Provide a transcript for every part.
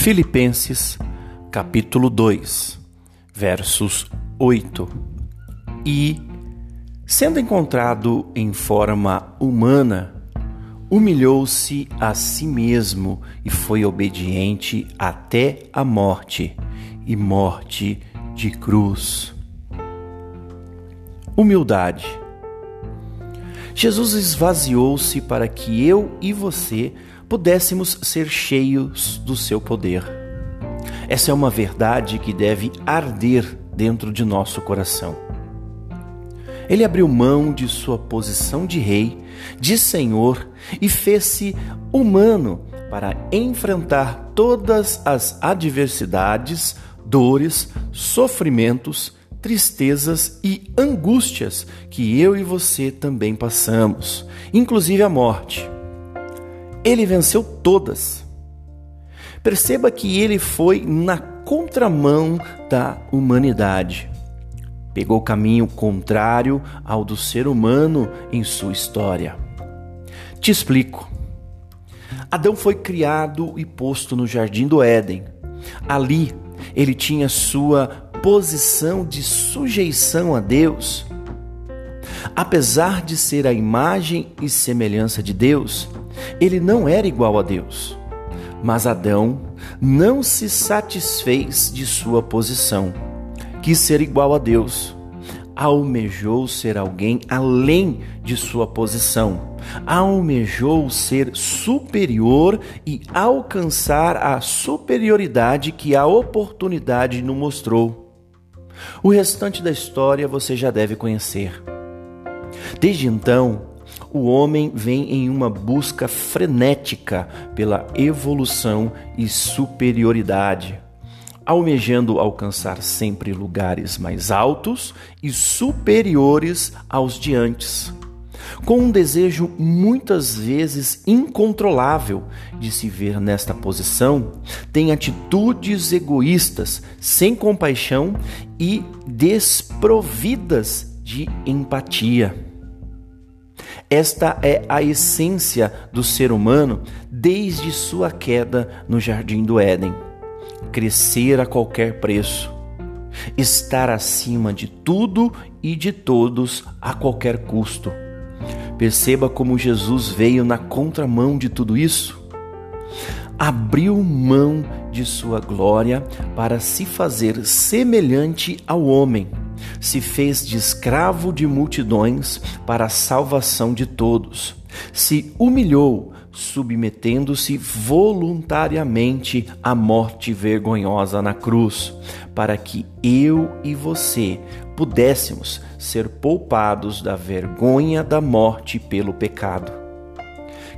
Filipenses, capítulo 2, versos 8. E, sendo encontrado em forma humana, humilhou-se a si mesmo e foi obediente até a morte e morte de cruz. Humildade. Jesus esvaziou-se para que eu e você pudéssemos ser cheios do seu poder. Essa é uma verdade que deve arder dentro de nosso coração. Ele abriu mão de sua posição de rei, de senhor e fez-se humano para enfrentar todas as adversidades, dores, sofrimentos, tristezas e angústias que eu e você também passamos, inclusive a morte. Ele venceu todas. Perceba que ele foi na contramão da humanidade. Pegou o caminho contrário ao do ser humano em sua história. Te explico. Adão foi criado e posto no jardim do Éden. Ali, ele tinha sua posição de sujeição a Deus. Apesar de ser a imagem e semelhança de Deus, ele não era igual a Deus. Mas Adão não se satisfez de sua posição, quis ser igual a Deus. Almejou ser alguém além de sua posição, almejou ser superior e alcançar a superioridade que a oportunidade nos mostrou. O restante da história você já deve conhecer. Desde então, o homem vem em uma busca frenética pela evolução e superioridade, almejando alcançar sempre lugares mais altos e superiores aos de antes. Com um desejo muitas vezes incontrolável de se ver nesta posição, tem atitudes egoístas, sem compaixão e desprovidas de empatia. Esta é a essência do ser humano desde sua queda no jardim do Éden. Crescer a qualquer preço, estar acima de tudo e de todos a qualquer custo. Perceba como Jesus veio na contramão de tudo isso. Abriu mão de sua glória para se fazer semelhante ao homem se fez de escravo de multidões para a salvação de todos. Se humilhou, submetendo-se voluntariamente à morte vergonhosa na cruz, para que eu e você pudéssemos ser poupados da vergonha da morte pelo pecado.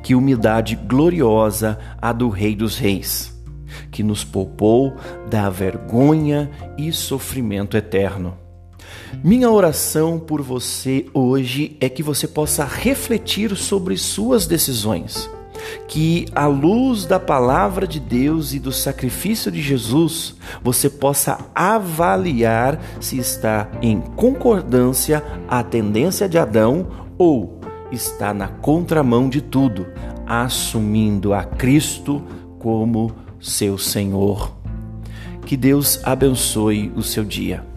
Que humildade gloriosa a do Rei dos Reis, que nos poupou da vergonha e sofrimento eterno. Minha oração por você hoje é que você possa refletir sobre suas decisões. Que, à luz da palavra de Deus e do sacrifício de Jesus, você possa avaliar se está em concordância à tendência de Adão ou está na contramão de tudo, assumindo a Cristo como seu Senhor. Que Deus abençoe o seu dia.